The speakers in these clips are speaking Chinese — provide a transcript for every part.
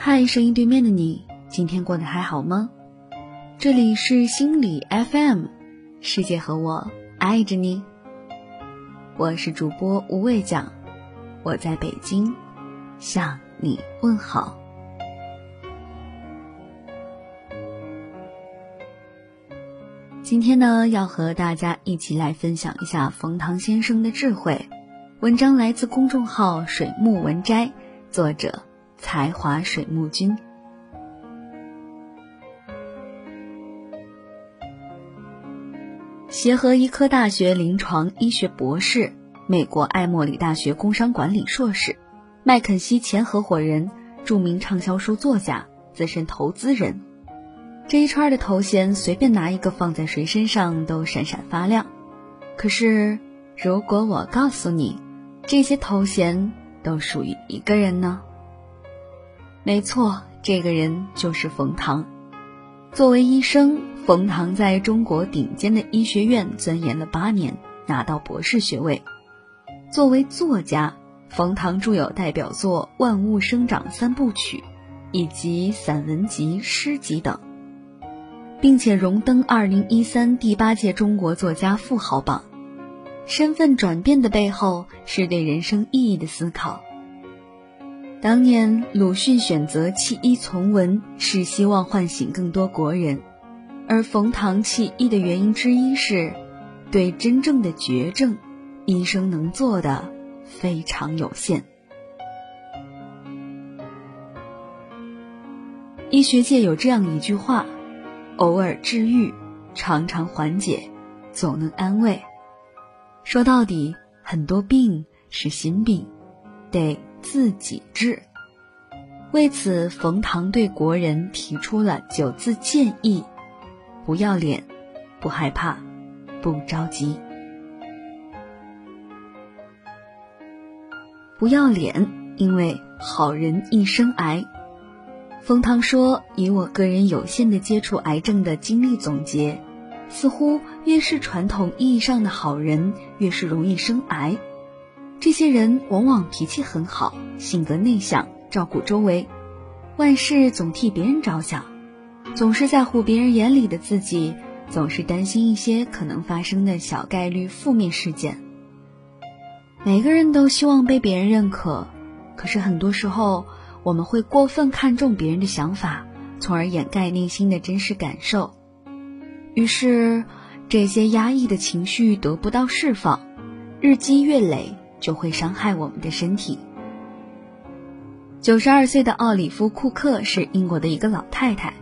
嗨，声音对面的你，今天过得还好吗？这里是心理 FM，世界和我爱着你。我是主播无畏酱，我在北京向你问好。今天呢，要和大家一起来分享一下冯唐先生的智慧。文章来自公众号“水木文摘”，作者才华水木君。协和医科大学临床医学博士，美国艾默里大学工商管理硕士，麦肯锡前合伙人，著名畅销书作家，资深投资人。这一串的头衔，随便拿一个放在谁身上都闪闪发亮。可是，如果我告诉你，这些头衔都属于一个人呢？没错，这个人就是冯唐。作为医生，冯唐在中国顶尖的医学院钻研了八年，拿到博士学位。作为作家，冯唐著有代表作《万物生长三部曲》，以及散文集、诗集等。并且荣登二零一三第八届中国作家富豪榜。身份转变的背后是对人生意义的思考。当年鲁迅选择弃医从文，是希望唤醒更多国人；而冯唐弃医的原因之一是，对真正的绝症，医生能做的非常有限。医学界有这样一句话。偶尔治愈，常常缓解，总能安慰。说到底，很多病是心病，得自己治。为此，冯唐对国人提出了九字建议：不要脸，不害怕，不着急。不要脸，因为好人一生癌。冯唐说：“以我个人有限的接触癌症的经历总结，似乎越是传统意义上的好人，越是容易生癌。这些人往往脾气很好，性格内向，照顾周围，万事总替别人着想，总是在乎别人眼里的自己，总是担心一些可能发生的小概率负面事件。每个人都希望被别人认可，可是很多时候。”我们会过分看重别人的想法，从而掩盖内心的真实感受，于是这些压抑的情绪得不到释放，日积月累就会伤害我们的身体。九十二岁的奥里夫·库克是英国的一个老太太，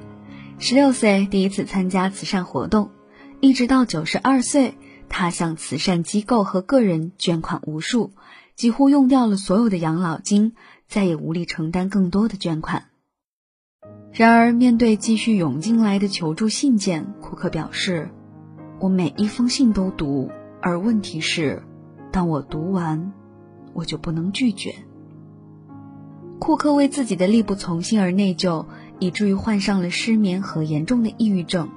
十六岁第一次参加慈善活动，一直到九十二岁，她向慈善机构和个人捐款无数，几乎用掉了所有的养老金。再也无力承担更多的捐款。然而，面对继续涌进来的求助信件，库克表示：“我每一封信都读，而问题是，当我读完，我就不能拒绝。”库克为自己的力不从心而内疚，以至于患上了失眠和严重的抑郁症。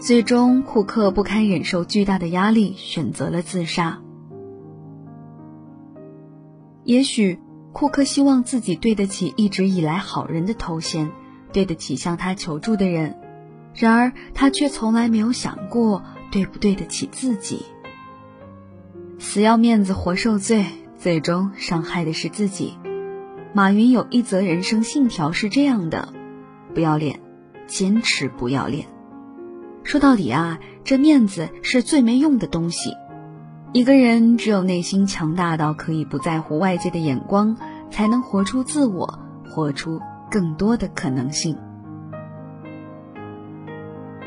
最终，库克不堪忍受巨大的压力，选择了自杀。也许。库克希望自己对得起一直以来好人的头衔，对得起向他求助的人，然而他却从来没有想过对不对得起自己。死要面子活受罪，最终伤害的是自己。马云有一则人生信条是这样的：不要脸，坚持不要脸。说到底啊，这面子是最没用的东西。一个人只有内心强大到可以不在乎外界的眼光，才能活出自我，活出更多的可能性。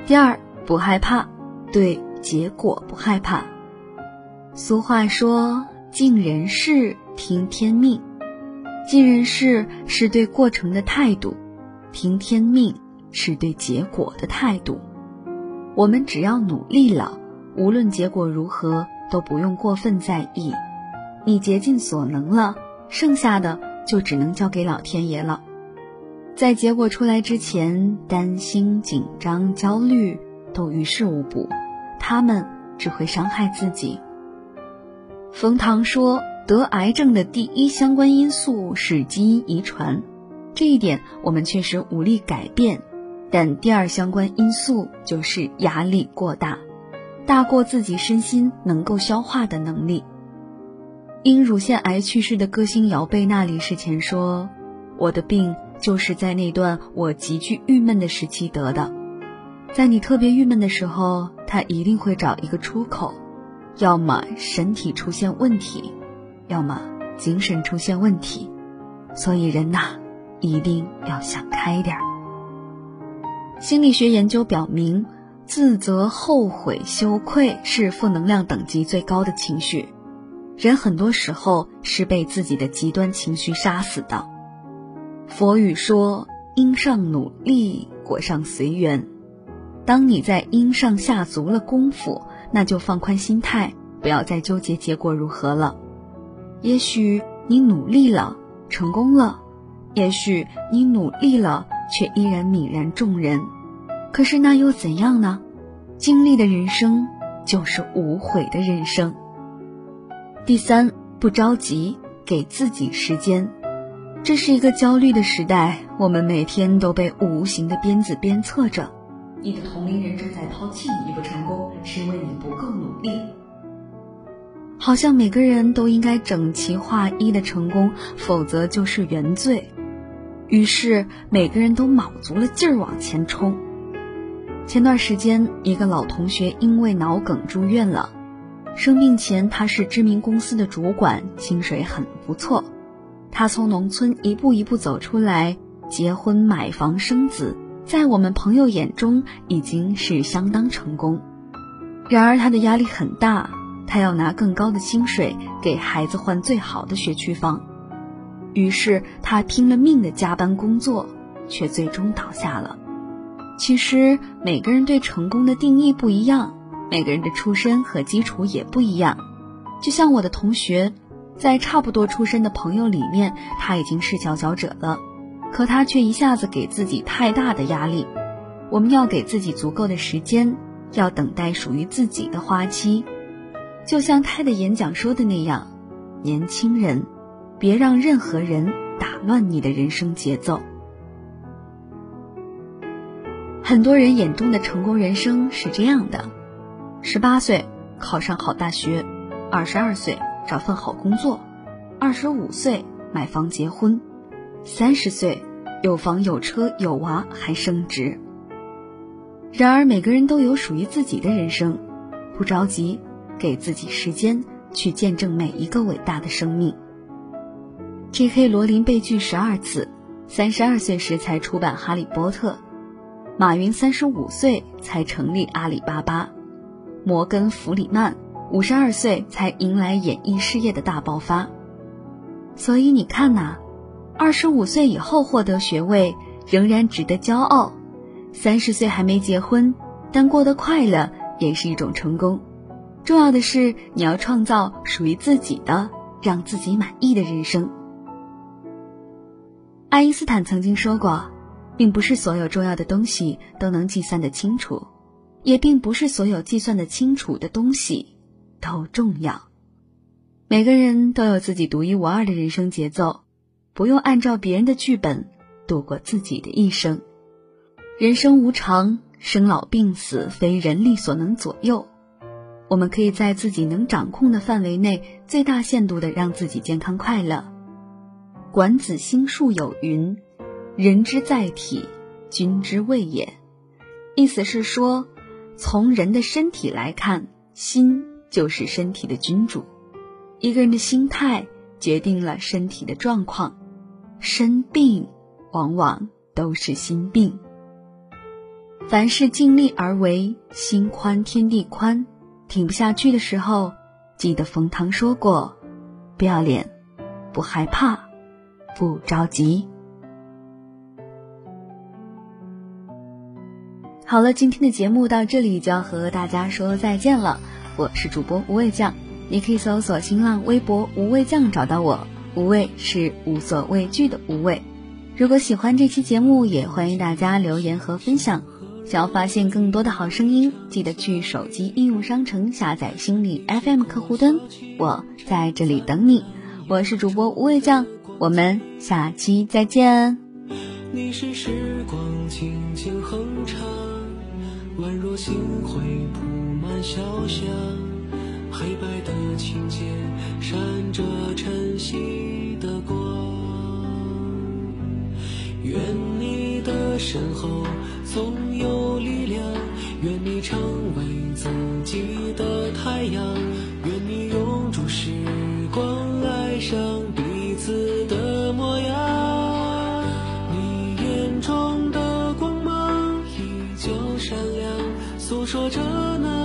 第二，不害怕，对结果不害怕。俗话说：“尽人事，听天命。”尽人事是对过程的态度，听天命是对结果的态度。我们只要努力了，无论结果如何。都不用过分在意，你竭尽所能了，剩下的就只能交给老天爷了。在结果出来之前，担心、紧张、焦虑都于事无补，他们只会伤害自己。冯唐说，得癌症的第一相关因素是基因遗传，这一点我们确实无力改变。但第二相关因素就是压力过大，大过自己身心能够消化的能力。因乳腺癌去世的歌星姚贝娜离世前说：“我的病就是在那段我极具郁闷的时期得的。在你特别郁闷的时候，他一定会找一个出口，要么身体出现问题，要么精神出现问题。所以人呐，一定要想开点儿。”心理学研究表明，自责、后悔、羞愧是负能量等级最高的情绪。人很多时候是被自己的极端情绪杀死的。佛语说：“因上努力，果上随缘。”当你在因上下足了功夫，那就放宽心态，不要再纠结结果如何了。也许你努力了，成功了；也许你努力了。却依然泯然众人，可是那又怎样呢？经历的人生就是无悔的人生。第三，不着急，给自己时间。这是一个焦虑的时代，我们每天都被无形的鞭子鞭策着。你的同龄人正在抛弃你不成功，是因为你不够努力。好像每个人都应该整齐划一的成功，否则就是原罪。于是每个人都卯足了劲儿往前冲。前段时间，一个老同学因为脑梗住院了。生病前，他是知名公司的主管，薪水很不错。他从农村一步一步走出来，结婚、买房、生子，在我们朋友眼中已经是相当成功。然而，他的压力很大，他要拿更高的薪水给孩子换最好的学区房。于是他拼了命的加班工作，却最终倒下了。其实每个人对成功的定义不一样，每个人的出身和基础也不一样。就像我的同学，在差不多出身的朋友里面，他已经是佼佼者了，可他却一下子给自己太大的压力。我们要给自己足够的时间，要等待属于自己的花期。就像他的演讲说的那样，年轻人。别让任何人打乱你的人生节奏。很多人眼中的成功人生是这样的：十八岁考上好大学，二十二岁找份好工作，二十五岁买房结婚，三十岁有房有车有娃还升职。然而，每个人都有属于自己的人生，不着急，给自己时间去见证每一个伟大的生命。J.K. 罗琳被拒十二次，三十二岁时才出版《哈利波特》。马云三十五岁才成立阿里巴巴。摩根·弗里曼五十二岁才迎来演艺事业的大爆发。所以你看呐，二十五岁以后获得学位仍然值得骄傲，三十岁还没结婚但过得快乐也是一种成功。重要的是你要创造属于自己的、让自己满意的人生。爱因斯坦曾经说过，并不是所有重要的东西都能计算得清楚，也并不是所有计算得清楚的东西都重要。每个人都有自己独一无二的人生节奏，不用按照别人的剧本度过自己的一生。人生无常，生老病死非人力所能左右。我们可以在自己能掌控的范围内，最大限度的让自己健康快乐。管子心术有云：“人之在体，君之位也。”意思是说，从人的身体来看，心就是身体的君主。一个人的心态决定了身体的状况，生病往往都是心病。凡事尽力而为，心宽天地宽。挺不下去的时候，记得冯唐说过：“不要脸，不害怕。”不着急。好了，今天的节目到这里就要和大家说再见了。我是主播无畏酱，你可以搜索新浪微博“无畏酱”找到我。无畏是无所畏惧的无畏。如果喜欢这期节目，也欢迎大家留言和分享。想要发现更多的好声音，记得去手机应用商城下载心理 FM 客户端，我在这里等你。我是主播无畏酱。我们下期再见。你是时光轻轻哼唱，宛若星辉铺满小巷，黑白的琴键闪着晨曦身后总有力量愿你成为自己的太阳愿你永驻时光爱上彼此的模样。你眼中的光芒依旧闪亮诉说着那